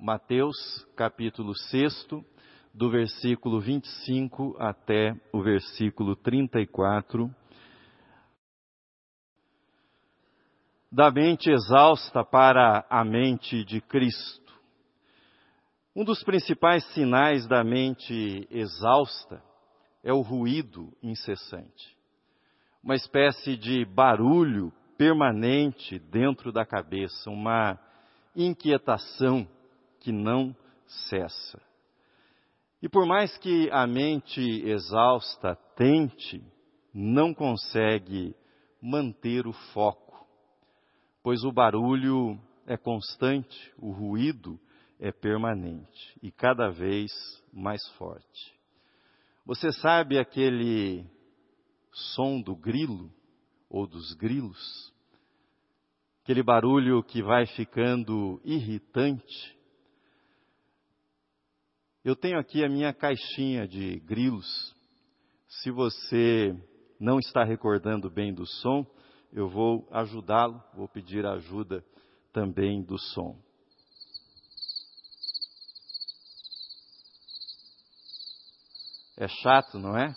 Mateus, capítulo 6, do versículo 25 até o versículo 34. Da mente exausta para a mente de Cristo. Um dos principais sinais da mente exausta é o ruído incessante. Uma espécie de barulho permanente dentro da cabeça, uma inquietação que não cessa. E por mais que a mente exausta tente, não consegue manter o foco, pois o barulho é constante, o ruído é permanente e cada vez mais forte. Você sabe aquele som do grilo ou dos grilos? Aquele barulho que vai ficando irritante. Eu tenho aqui a minha caixinha de grilos. Se você não está recordando bem do som, eu vou ajudá-lo, vou pedir ajuda também do som. É chato, não é?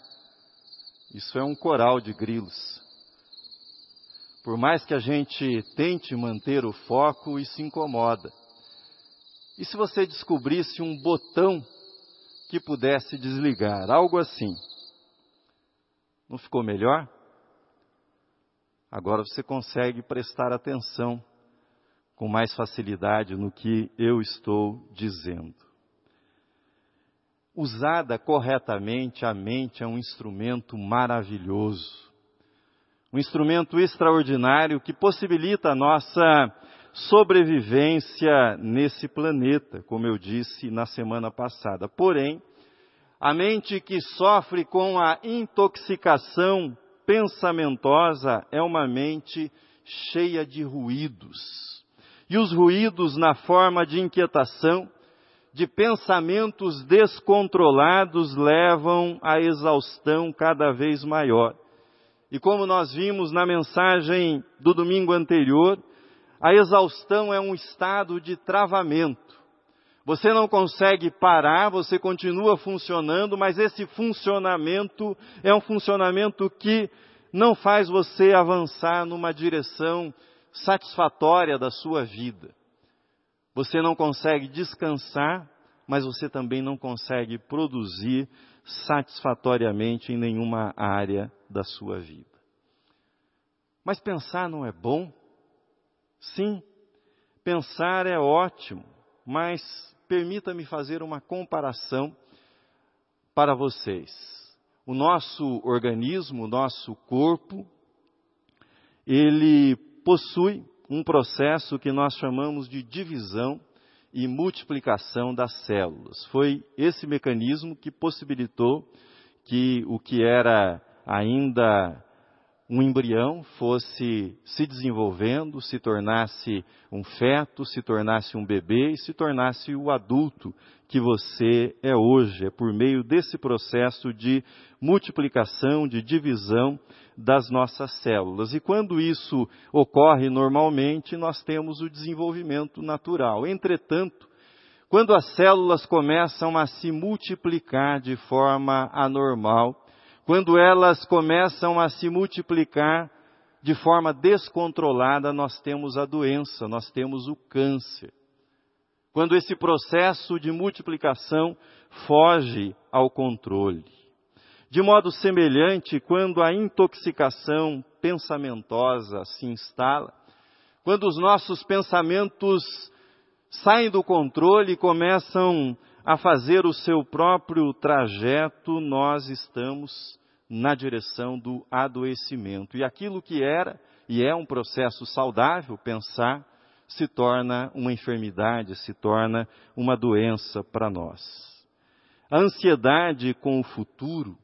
Isso é um coral de grilos. Por mais que a gente tente manter o foco, isso incomoda. E se você descobrisse um botão que pudesse desligar, algo assim? Não ficou melhor? Agora você consegue prestar atenção com mais facilidade no que eu estou dizendo. Usada corretamente, a mente é um instrumento maravilhoso. Um instrumento extraordinário que possibilita a nossa sobrevivência nesse planeta, como eu disse na semana passada. Porém, a mente que sofre com a intoxicação pensamentosa é uma mente cheia de ruídos. E os ruídos na forma de inquietação, de pensamentos descontrolados levam à exaustão cada vez maior. E como nós vimos na mensagem do domingo anterior, a exaustão é um estado de travamento. Você não consegue parar, você continua funcionando, mas esse funcionamento é um funcionamento que não faz você avançar numa direção satisfatória da sua vida. Você não consegue descansar, mas você também não consegue produzir satisfatoriamente em nenhuma área da sua vida. Mas pensar não é bom? Sim, pensar é ótimo, mas permita-me fazer uma comparação para vocês. O nosso organismo, o nosso corpo, ele possui um processo que nós chamamos de divisão e multiplicação das células. Foi esse mecanismo que possibilitou que o que era ainda um embrião fosse se desenvolvendo, se tornasse um feto, se tornasse um bebê e se tornasse o adulto que você é hoje. É por meio desse processo de multiplicação, de divisão das nossas células. E quando isso ocorre normalmente, nós temos o desenvolvimento natural. Entretanto, quando as células começam a se multiplicar de forma anormal, quando elas começam a se multiplicar de forma descontrolada, nós temos a doença, nós temos o câncer. Quando esse processo de multiplicação foge ao controle. De modo semelhante, quando a intoxicação pensamentosa se instala, quando os nossos pensamentos saem do controle e começam a fazer o seu próprio trajeto, nós estamos na direção do adoecimento. E aquilo que era e é um processo saudável, pensar, se torna uma enfermidade, se torna uma doença para nós. A ansiedade com o futuro,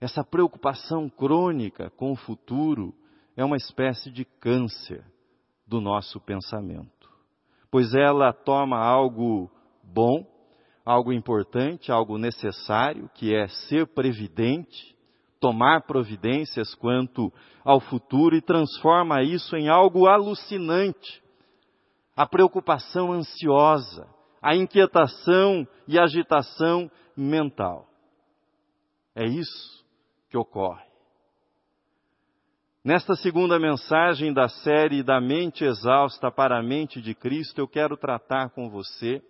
essa preocupação crônica com o futuro, é uma espécie de câncer do nosso pensamento, pois ela toma algo bom, algo importante, algo necessário, que é ser previdente, tomar providências quanto ao futuro e transforma isso em algo alucinante. a preocupação ansiosa, a inquietação e agitação mental. É isso que ocorre. Nesta segunda mensagem da série Da Mente Exausta para a Mente de Cristo, eu quero tratar com você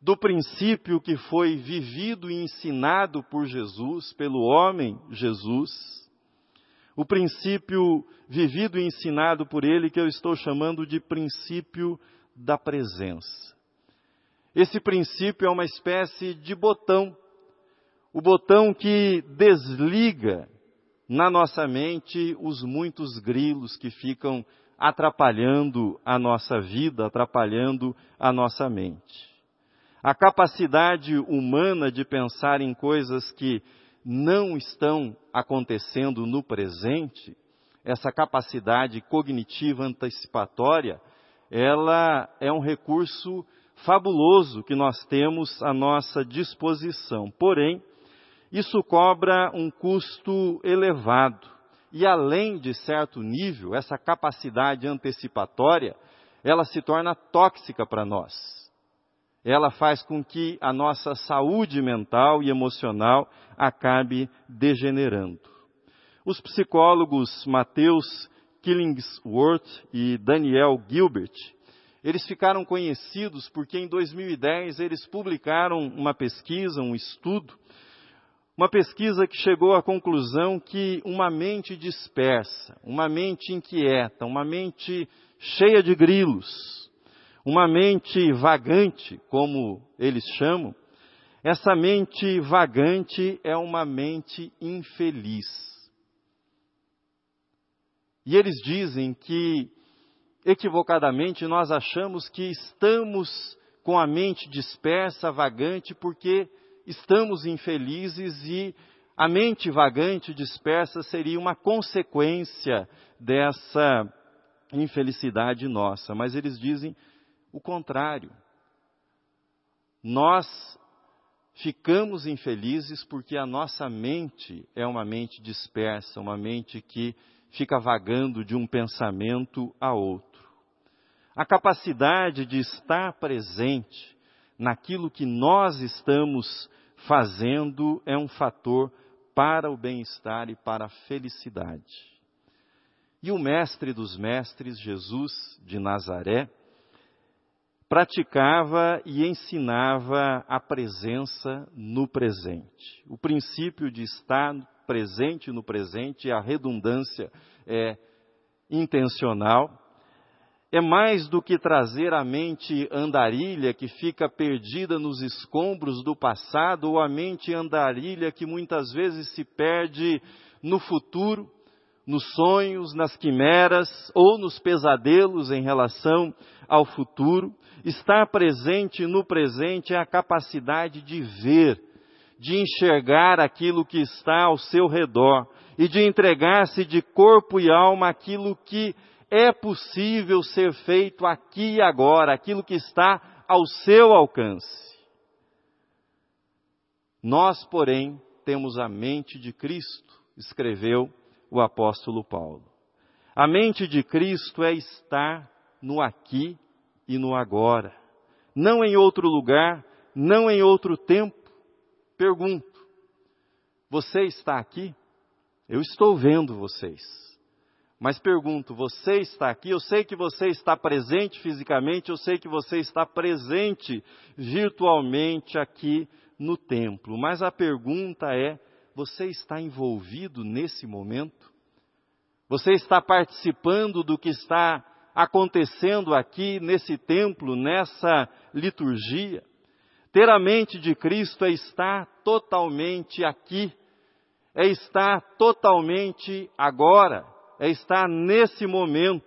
do princípio que foi vivido e ensinado por Jesus, pelo homem Jesus, o princípio vivido e ensinado por ele que eu estou chamando de princípio da presença. Esse princípio é uma espécie de botão, o botão que desliga na nossa mente os muitos grilos que ficam atrapalhando a nossa vida, atrapalhando a nossa mente. A capacidade humana de pensar em coisas que não estão acontecendo no presente, essa capacidade cognitiva antecipatória, ela é um recurso fabuloso que nós temos à nossa disposição. Porém, isso cobra um custo elevado. E além de certo nível, essa capacidade antecipatória, ela se torna tóxica para nós. Ela faz com que a nossa saúde mental e emocional acabe degenerando. Os psicólogos Mateus Killingsworth e Daniel Gilbert, eles ficaram conhecidos porque em 2010 eles publicaram uma pesquisa, um estudo, uma pesquisa que chegou à conclusão que uma mente dispersa, uma mente inquieta, uma mente cheia de grilos, uma mente vagante, como eles chamam, essa mente vagante é uma mente infeliz. E eles dizem que, equivocadamente, nós achamos que estamos com a mente dispersa, vagante, porque estamos infelizes e a mente vagante dispersa seria uma consequência dessa infelicidade nossa. Mas eles dizem o contrário. Nós ficamos infelizes porque a nossa mente é uma mente dispersa, uma mente que fica vagando de um pensamento a outro. A capacidade de estar presente naquilo que nós estamos fazendo é um fator para o bem-estar e para a felicidade. E o mestre dos mestres, Jesus de Nazaré, praticava e ensinava a presença no presente. O princípio de estar presente no presente, a redundância é intencional, é mais do que trazer a mente andarilha que fica perdida nos escombros do passado, ou a mente andarilha que muitas vezes se perde no futuro, nos sonhos, nas quimeras ou nos pesadelos em relação ao futuro. Estar presente no presente é a capacidade de ver, de enxergar aquilo que está ao seu redor e de entregar-se de corpo e alma àquilo que é possível ser feito aqui e agora, aquilo que está ao seu alcance. Nós, porém, temos a mente de Cristo, escreveu o apóstolo Paulo. A mente de Cristo é estar no aqui e no agora, não em outro lugar, não em outro tempo. Pergunto: você está aqui? Eu estou vendo vocês. Mas pergunto, você está aqui? Eu sei que você está presente fisicamente, eu sei que você está presente virtualmente aqui no templo. Mas a pergunta é: você está envolvido nesse momento? Você está participando do que está acontecendo aqui nesse templo, nessa liturgia? Ter a mente de Cristo é estar totalmente aqui, é estar totalmente agora é estar nesse momento.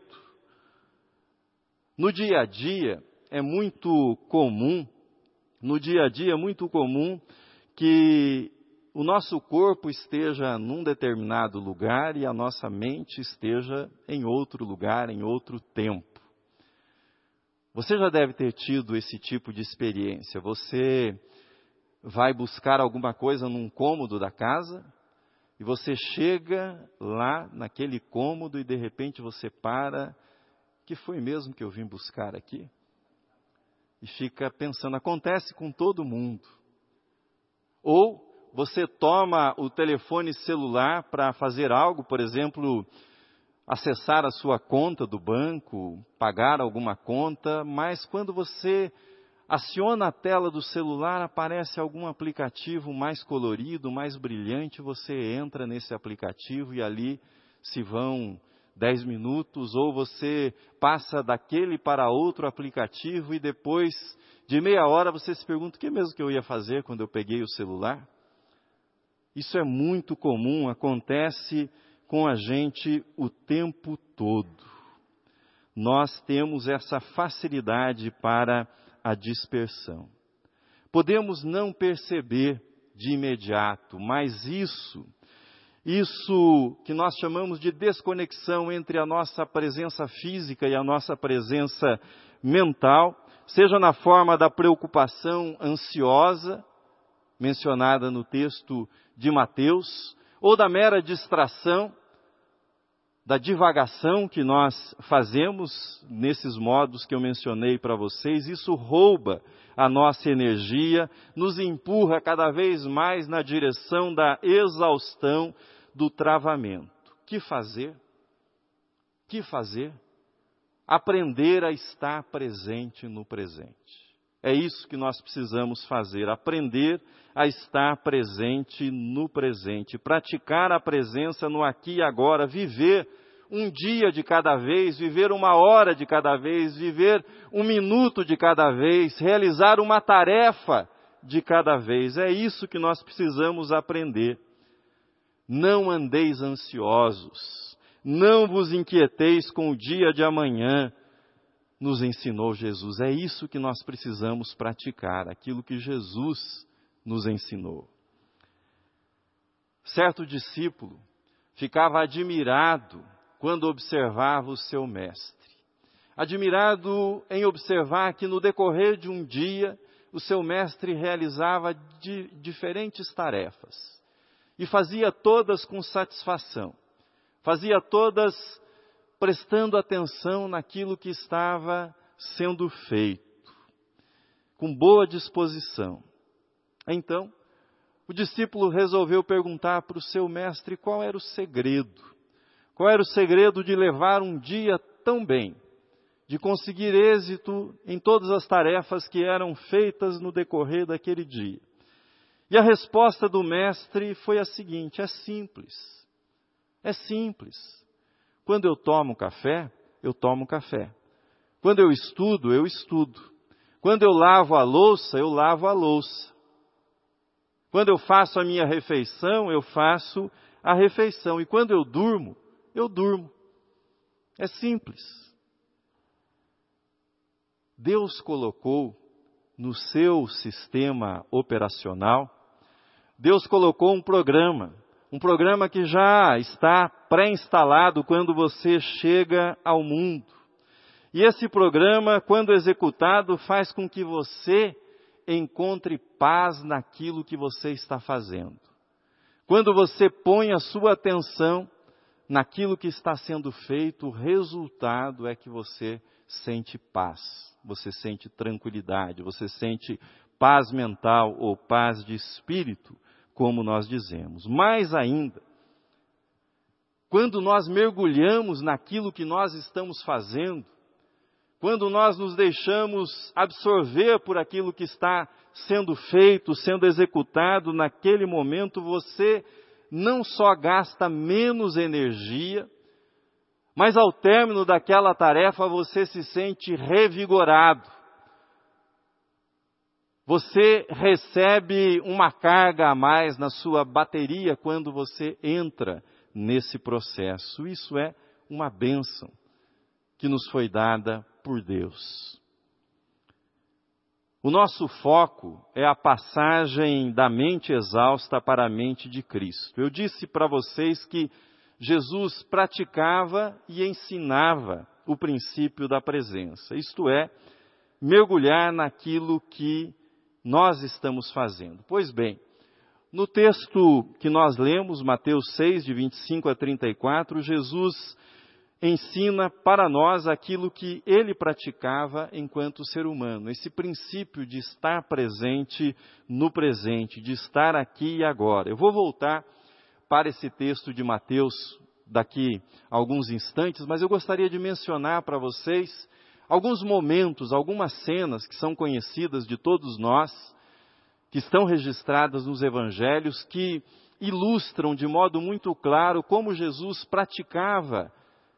No dia a dia é muito comum, no dia a dia é muito comum que o nosso corpo esteja num determinado lugar e a nossa mente esteja em outro lugar, em outro tempo. Você já deve ter tido esse tipo de experiência. Você vai buscar alguma coisa num cômodo da casa e você chega lá naquele cômodo e de repente você para. Que foi mesmo que eu vim buscar aqui? E fica pensando, acontece com todo mundo. Ou você toma o telefone celular para fazer algo, por exemplo, acessar a sua conta do banco, pagar alguma conta, mas quando você aciona a tela do celular, aparece algum aplicativo mais colorido, mais brilhante, você entra nesse aplicativo e ali se vão 10 minutos, ou você passa daquele para outro aplicativo e depois de meia hora você se pergunta o que mesmo que eu ia fazer quando eu peguei o celular? Isso é muito comum, acontece com a gente o tempo todo. Nós temos essa facilidade para a dispersão. Podemos não perceber de imediato, mas isso, isso que nós chamamos de desconexão entre a nossa presença física e a nossa presença mental, seja na forma da preocupação ansiosa, mencionada no texto de Mateus, ou da mera distração, da divagação que nós fazemos nesses modos que eu mencionei para vocês, isso rouba a nossa energia, nos empurra cada vez mais na direção da exaustão, do travamento. Que fazer? Que fazer? Aprender a estar presente no presente. É isso que nós precisamos fazer, aprender a estar presente no presente, praticar a presença no aqui e agora, viver um dia de cada vez, viver uma hora de cada vez, viver um minuto de cada vez, realizar uma tarefa de cada vez. É isso que nós precisamos aprender. Não andeis ansiosos, não vos inquieteis com o dia de amanhã, nos ensinou Jesus. É isso que nós precisamos praticar, aquilo que Jesus nos ensinou. Certo discípulo ficava admirado quando observava o seu mestre. Admirado em observar que no decorrer de um dia o seu mestre realizava di diferentes tarefas e fazia todas com satisfação, fazia todas prestando atenção naquilo que estava sendo feito, com boa disposição. Então, o discípulo resolveu perguntar para o seu mestre qual era o segredo. Qual era o segredo de levar um dia tão bem, de conseguir êxito em todas as tarefas que eram feitas no decorrer daquele dia? E a resposta do mestre foi a seguinte: é simples. É simples. Quando eu tomo café, eu tomo café. Quando eu estudo, eu estudo. Quando eu lavo a louça, eu lavo a louça. Quando eu faço a minha refeição, eu faço a refeição. E quando eu durmo, eu durmo. É simples. Deus colocou no seu sistema operacional, Deus colocou um programa um programa que já está pré-instalado quando você chega ao mundo. E esse programa, quando executado, faz com que você encontre paz naquilo que você está fazendo. Quando você põe a sua atenção naquilo que está sendo feito, o resultado é que você sente paz, você sente tranquilidade, você sente paz mental ou paz de espírito como nós dizemos. Mais ainda, quando nós mergulhamos naquilo que nós estamos fazendo, quando nós nos deixamos absorver por aquilo que está sendo feito, sendo executado naquele momento, você não só gasta menos energia, mas ao término daquela tarefa você se sente revigorado você recebe uma carga a mais na sua bateria quando você entra nesse processo. Isso é uma bênção que nos foi dada por Deus. O nosso foco é a passagem da mente exausta para a mente de Cristo. Eu disse para vocês que Jesus praticava e ensinava o princípio da presença, isto é, mergulhar naquilo que nós estamos fazendo? Pois bem, no texto que nós lemos, Mateus 6, de 25 a 34, Jesus ensina para nós aquilo que ele praticava enquanto ser humano, esse princípio de estar presente no presente, de estar aqui e agora. Eu vou voltar para esse texto de Mateus daqui a alguns instantes, mas eu gostaria de mencionar para vocês alguns momentos, algumas cenas que são conhecidas de todos nós, que estão registradas nos evangelhos, que ilustram de modo muito claro como Jesus praticava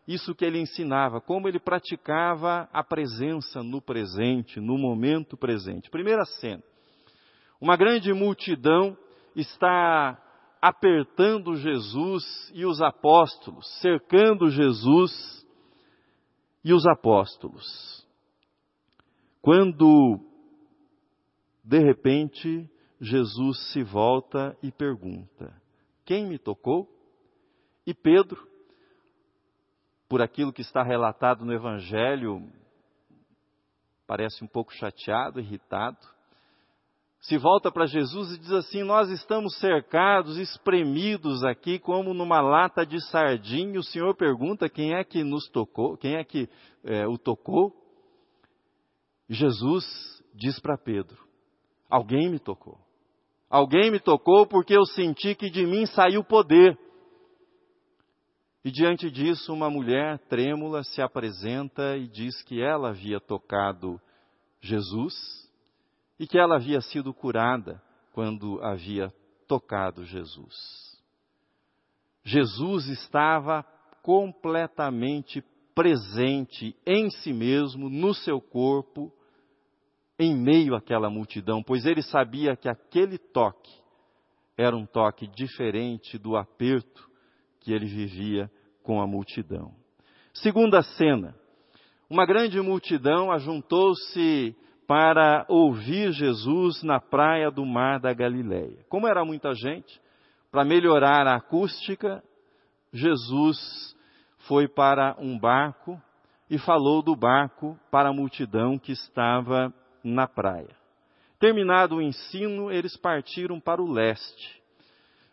isso que ele ensinava, como ele praticava a presença no presente, no momento presente. Primeira cena. Uma grande multidão está apertando Jesus e os apóstolos, cercando Jesus e os apóstolos. Quando, de repente, Jesus se volta e pergunta: Quem me tocou? E Pedro, por aquilo que está relatado no Evangelho, parece um pouco chateado, irritado. Se volta para Jesus e diz assim: Nós estamos cercados, espremidos aqui como numa lata de sardinha. O Senhor pergunta quem é que nos tocou, quem é que é, o tocou. Jesus diz para Pedro: Alguém me tocou. Alguém me tocou porque eu senti que de mim saiu poder. E diante disso, uma mulher trêmula se apresenta e diz que ela havia tocado Jesus e que ela havia sido curada quando havia tocado Jesus. Jesus estava completamente presente em si mesmo, no seu corpo, em meio àquela multidão, pois ele sabia que aquele toque era um toque diferente do aperto que ele vivia com a multidão. Segunda cena. Uma grande multidão ajuntou-se para ouvir Jesus na praia do mar da Galileia. Como era muita gente, para melhorar a acústica, Jesus foi para um barco e falou do barco para a multidão que estava na praia. Terminado o ensino, eles partiram para o leste.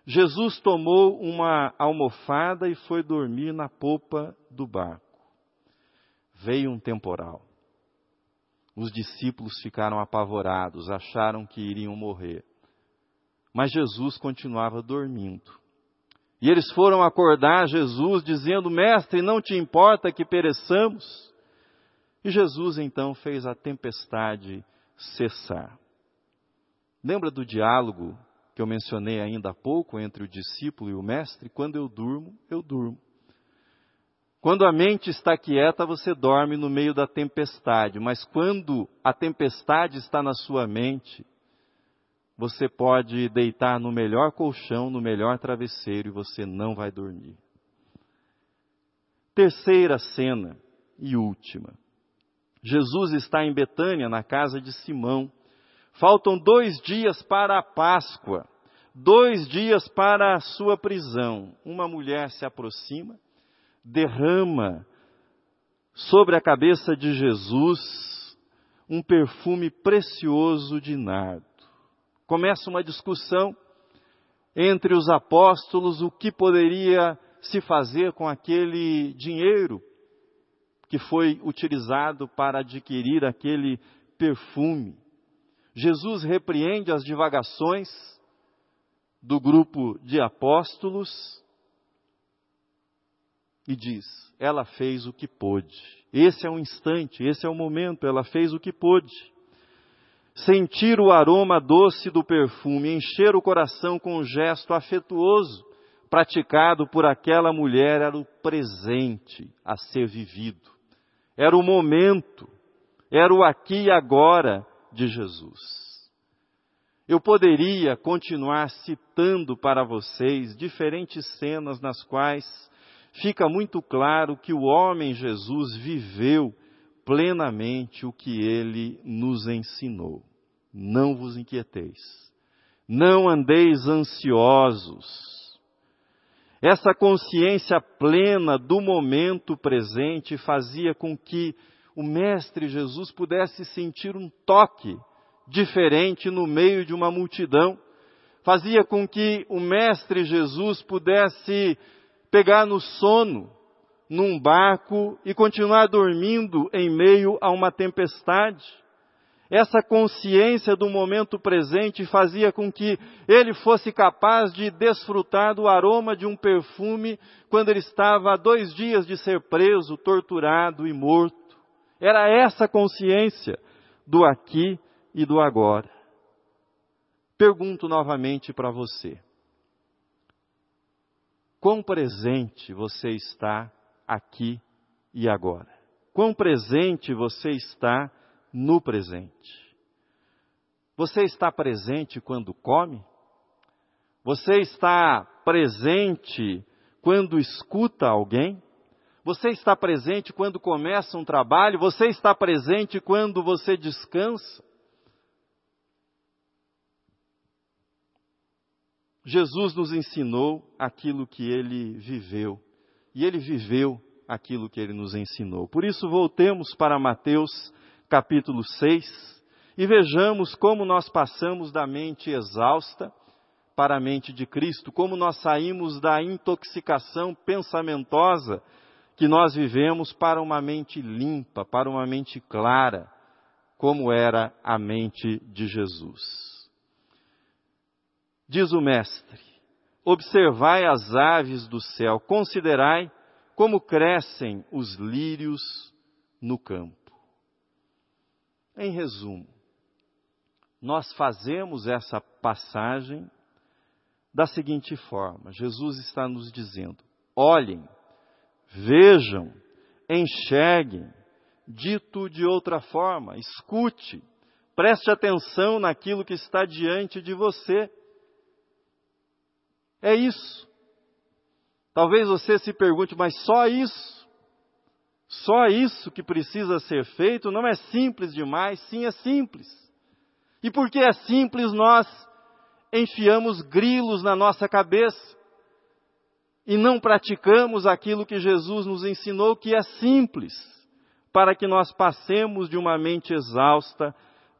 Jesus tomou uma almofada e foi dormir na popa do barco. Veio um temporal. Os discípulos ficaram apavorados, acharam que iriam morrer. Mas Jesus continuava dormindo. E eles foram acordar Jesus, dizendo: Mestre, não te importa que pereçamos? E Jesus então fez a tempestade cessar. Lembra do diálogo que eu mencionei ainda há pouco entre o discípulo e o mestre, quando eu durmo, eu durmo. Quando a mente está quieta, você dorme no meio da tempestade, mas quando a tempestade está na sua mente, você pode deitar no melhor colchão, no melhor travesseiro e você não vai dormir. Terceira cena e última. Jesus está em Betânia, na casa de Simão. Faltam dois dias para a Páscoa, dois dias para a sua prisão. Uma mulher se aproxima, derrama sobre a cabeça de Jesus um perfume precioso de nardo. Começa uma discussão entre os apóstolos o que poderia se fazer com aquele dinheiro que foi utilizado para adquirir aquele perfume. Jesus repreende as divagações do grupo de apóstolos e diz: ela fez o que pôde. Esse é o instante, esse é o momento, ela fez o que pôde. Sentir o aroma doce do perfume, encher o coração com um gesto afetuoso, praticado por aquela mulher, era o presente a ser vivido. Era o momento, era o aqui e agora de Jesus. Eu poderia continuar citando para vocês diferentes cenas nas quais fica muito claro que o homem Jesus viveu plenamente o que ele nos ensinou. Não vos inquieteis, não andeis ansiosos. Essa consciência plena do momento presente fazia com que o Mestre Jesus pudesse sentir um toque diferente no meio de uma multidão, fazia com que o Mestre Jesus pudesse pegar no sono, num barco e continuar dormindo em meio a uma tempestade. Essa consciência do momento presente fazia com que ele fosse capaz de desfrutar do aroma de um perfume quando ele estava há dois dias de ser preso, torturado e morto. Era essa consciência do aqui e do agora. Pergunto novamente para você: quão presente você está aqui e agora? Quão presente você está no presente. Você está presente quando come? Você está presente quando escuta alguém? Você está presente quando começa um trabalho? Você está presente quando você descansa? Jesus nos ensinou aquilo que ele viveu. E ele viveu aquilo que ele nos ensinou. Por isso, voltemos para Mateus capítulo 6, e vejamos como nós passamos da mente exausta para a mente de Cristo, como nós saímos da intoxicação pensamentosa que nós vivemos para uma mente limpa, para uma mente clara, como era a mente de Jesus. Diz o Mestre: Observai as aves do céu, considerai como crescem os lírios no campo. Em resumo, nós fazemos essa passagem da seguinte forma: Jesus está nos dizendo: olhem, vejam, enxerguem, dito de outra forma, escute, preste atenção naquilo que está diante de você. É isso. Talvez você se pergunte, mas só isso? Só isso que precisa ser feito não é simples demais, sim, é simples. E porque é simples, nós enfiamos grilos na nossa cabeça e não praticamos aquilo que Jesus nos ensinou, que é simples, para que nós passemos de uma mente exausta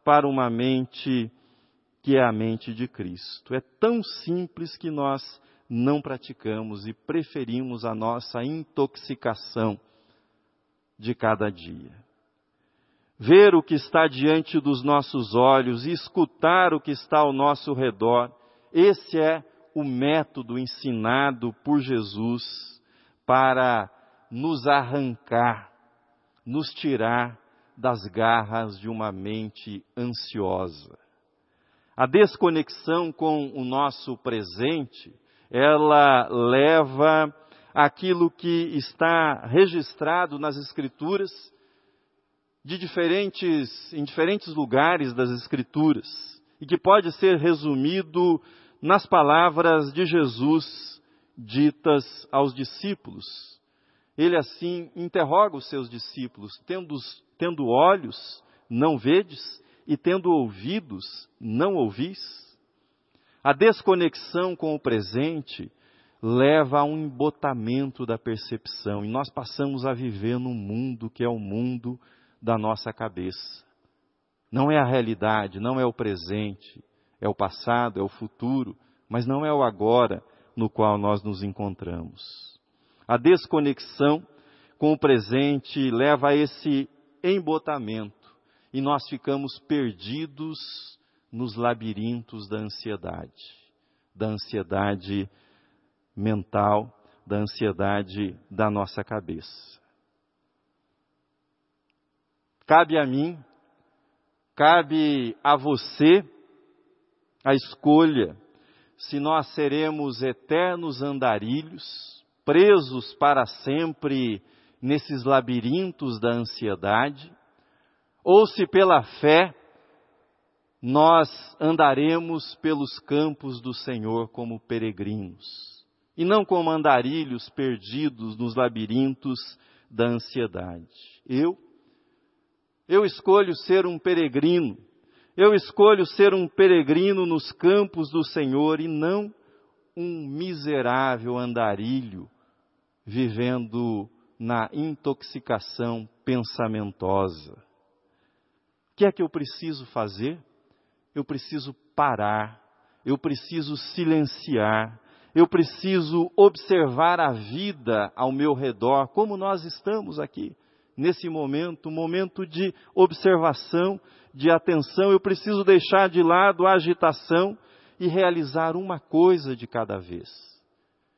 para uma mente que é a mente de Cristo. É tão simples que nós não praticamos e preferimos a nossa intoxicação de cada dia. Ver o que está diante dos nossos olhos e escutar o que está ao nosso redor, esse é o método ensinado por Jesus para nos arrancar, nos tirar das garras de uma mente ansiosa. A desconexão com o nosso presente, ela leva aquilo que está registrado nas Escrituras, de diferentes, em diferentes lugares das Escrituras, e que pode ser resumido nas palavras de Jesus ditas aos discípulos. Ele assim interroga os seus discípulos: tendo, tendo olhos, não vedes, e tendo ouvidos, não ouvis? A desconexão com o presente leva a um embotamento da percepção e nós passamos a viver num mundo que é o mundo da nossa cabeça. Não é a realidade, não é o presente, é o passado, é o futuro, mas não é o agora no qual nós nos encontramos. A desconexão com o presente leva a esse embotamento e nós ficamos perdidos nos labirintos da ansiedade, da ansiedade mental, da ansiedade da nossa cabeça. Cabe a mim, cabe a você a escolha se nós seremos eternos andarilhos, presos para sempre nesses labirintos da ansiedade, ou se pela fé nós andaremos pelos campos do Senhor como peregrinos e não como andarilhos perdidos nos labirintos da ansiedade. Eu, eu escolho ser um peregrino, eu escolho ser um peregrino nos campos do Senhor e não um miserável andarilho vivendo na intoxicação pensamentosa. Que é que eu preciso fazer? Eu preciso parar, eu preciso silenciar, eu preciso observar a vida ao meu redor, como nós estamos aqui, nesse momento, momento de observação, de atenção. Eu preciso deixar de lado a agitação e realizar uma coisa de cada vez.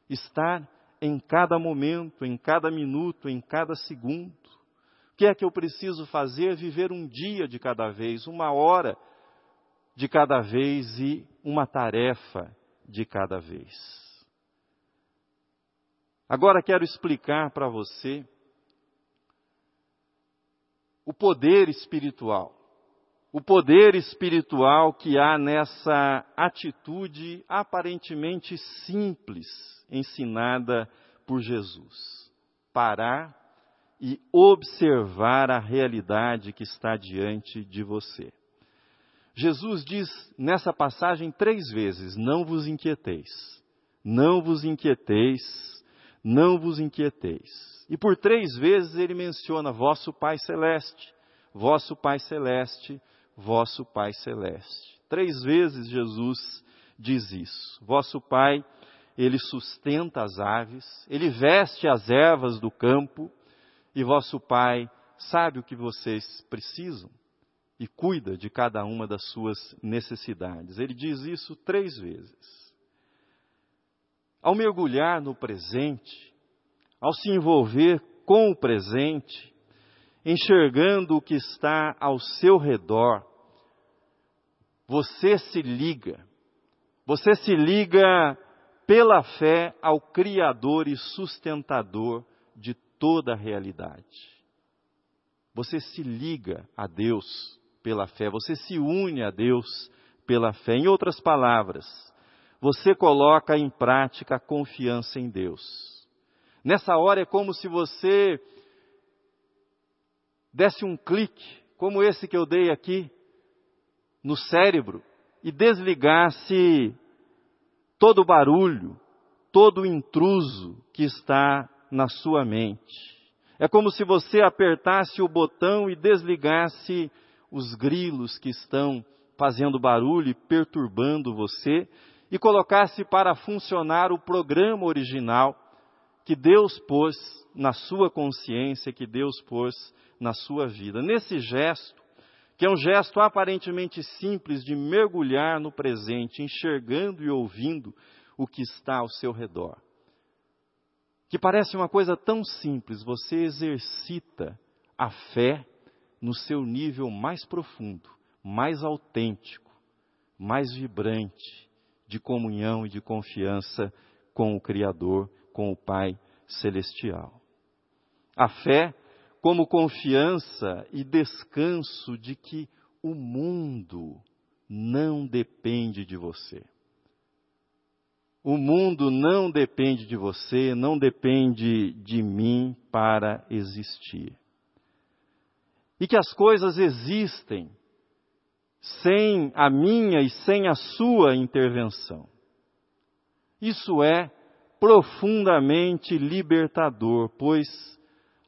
Estar em cada momento, em cada minuto, em cada segundo. O que é que eu preciso fazer? Viver um dia de cada vez, uma hora de cada vez e uma tarefa de cada vez. Agora quero explicar para você o poder espiritual. O poder espiritual que há nessa atitude aparentemente simples ensinada por Jesus. Parar e observar a realidade que está diante de você. Jesus diz nessa passagem três vezes: Não vos inquieteis, não vos inquieteis, não vos inquieteis. E por três vezes ele menciona vosso Pai Celeste, vosso Pai Celeste, vosso Pai Celeste. Três vezes Jesus diz isso. Vosso Pai, ele sustenta as aves, ele veste as ervas do campo, e vosso Pai sabe o que vocês precisam e cuida de cada uma das suas necessidades. Ele diz isso três vezes. Ao mergulhar no presente, ao se envolver com o presente, enxergando o que está ao seu redor, você se liga, você se liga pela fé ao Criador e sustentador de toda a realidade. Você se liga a Deus pela fé, você se une a Deus pela fé. Em outras palavras, você coloca em prática a confiança em Deus. Nessa hora é como se você desse um clique, como esse que eu dei aqui, no cérebro e desligasse todo o barulho, todo o intruso que está na sua mente. É como se você apertasse o botão e desligasse os grilos que estão fazendo barulho e perturbando você e colocasse para funcionar o programa original que Deus pôs na sua consciência, que Deus pôs na sua vida. Nesse gesto, que é um gesto aparentemente simples de mergulhar no presente, enxergando e ouvindo o que está ao seu redor. Que parece uma coisa tão simples, você exercita a fé no seu nível mais profundo, mais autêntico, mais vibrante, de comunhão e de confiança com o Criador, com o Pai Celestial. A fé como confiança e descanso de que o mundo não depende de você. O mundo não depende de você, não depende de mim para existir. E que as coisas existem sem a minha e sem a sua intervenção. Isso é profundamente libertador, pois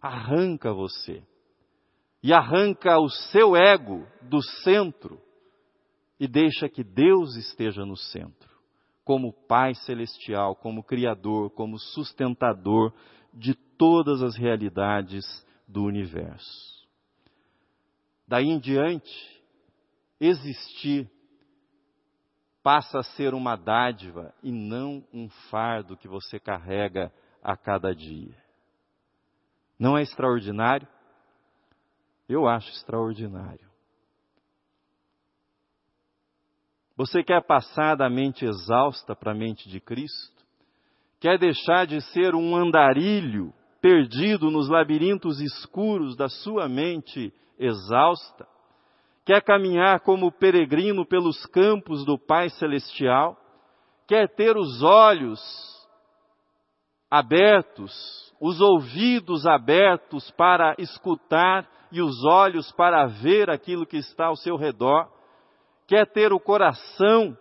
arranca você e arranca o seu ego do centro e deixa que Deus esteja no centro, como Pai celestial, como Criador, como sustentador de todas as realidades do universo. Daí em diante, existir passa a ser uma dádiva e não um fardo que você carrega a cada dia. Não é extraordinário? Eu acho extraordinário. Você quer passar da mente exausta para a mente de Cristo? Quer deixar de ser um andarilho perdido nos labirintos escuros da sua mente exausta? quer caminhar como peregrino pelos campos do Pai Celestial, quer ter os olhos abertos, os ouvidos abertos para escutar e os olhos para ver aquilo que está ao seu redor, quer ter o coração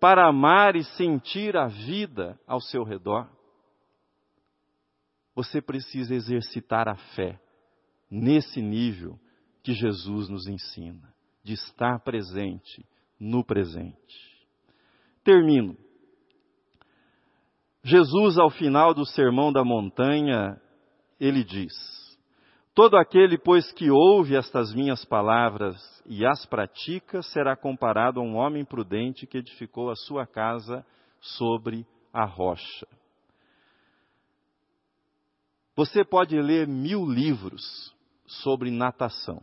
para amar e sentir a vida ao seu redor. Você precisa exercitar a fé nesse nível que Jesus nos ensina, de estar presente no presente. Termino. Jesus, ao final do Sermão da Montanha, ele diz: Todo aquele, pois, que ouve estas minhas palavras e as pratica, será comparado a um homem prudente que edificou a sua casa sobre a rocha. Você pode ler mil livros sobre natação.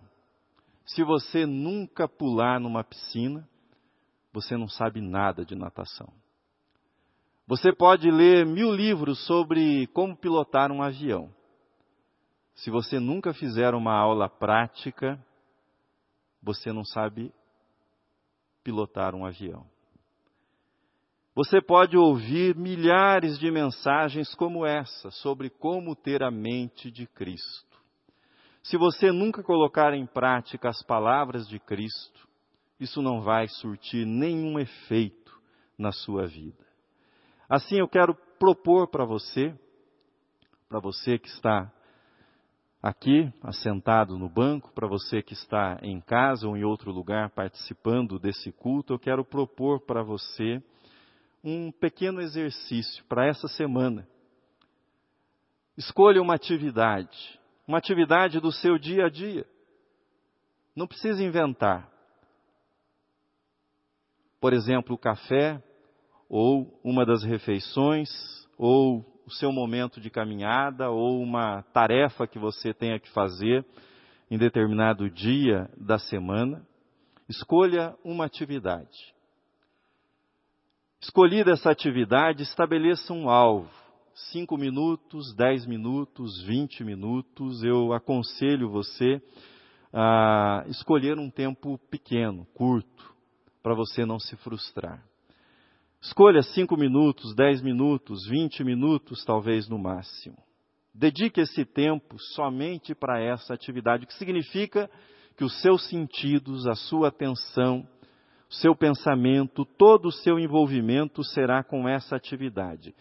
Se você nunca pular numa piscina, você não sabe nada de natação. Você pode ler mil livros sobre como pilotar um avião. Se você nunca fizer uma aula prática, você não sabe pilotar um avião. Você pode ouvir milhares de mensagens como essa sobre como ter a mente de Cristo. Se você nunca colocar em prática as palavras de Cristo, isso não vai surtir nenhum efeito na sua vida. Assim eu quero propor para você, para você que está aqui, assentado no banco, para você que está em casa ou em outro lugar participando desse culto, eu quero propor para você um pequeno exercício para essa semana. Escolha uma atividade uma atividade do seu dia a dia. Não precisa inventar. Por exemplo, o café, ou uma das refeições, ou o seu momento de caminhada, ou uma tarefa que você tenha que fazer em determinado dia da semana. Escolha uma atividade. Escolhida essa atividade, estabeleça um alvo cinco minutos, dez minutos, vinte minutos, eu aconselho você a escolher um tempo pequeno, curto, para você não se frustrar. Escolha cinco minutos, dez minutos, vinte minutos, talvez no máximo. Dedique esse tempo somente para essa atividade, que significa que os seus sentidos, a sua atenção, o seu pensamento, todo o seu envolvimento será com essa atividade.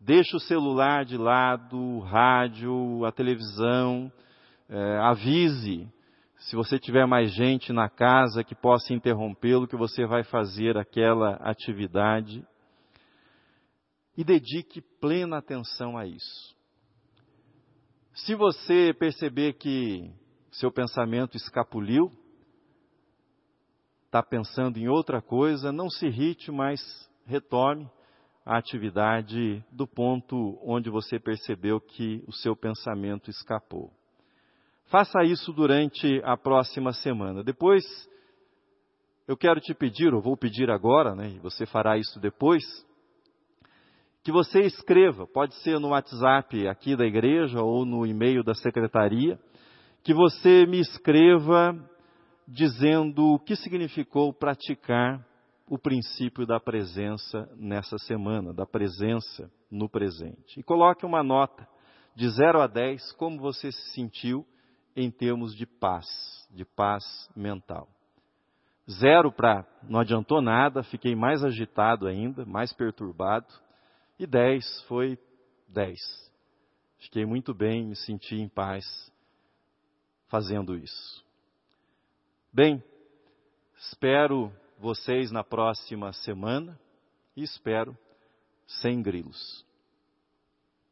Deixe o celular de lado, o rádio, a televisão, é, avise se você tiver mais gente na casa que possa interrompê-lo, que você vai fazer aquela atividade. E dedique plena atenção a isso. Se você perceber que seu pensamento escapuliu, está pensando em outra coisa, não se irrite, mas retome a atividade do ponto onde você percebeu que o seu pensamento escapou. Faça isso durante a próxima semana. Depois, eu quero te pedir, ou vou pedir agora, né, e você fará isso depois, que você escreva, pode ser no WhatsApp aqui da igreja ou no e-mail da secretaria, que você me escreva dizendo o que significou praticar o princípio da presença nessa semana, da presença no presente. E coloque uma nota de 0 a 10, como você se sentiu em termos de paz, de paz mental. Zero para não adiantou nada, fiquei mais agitado ainda, mais perturbado. E 10 foi 10. Fiquei muito bem, me senti em paz fazendo isso. Bem, espero vocês na próxima semana e espero sem grilos.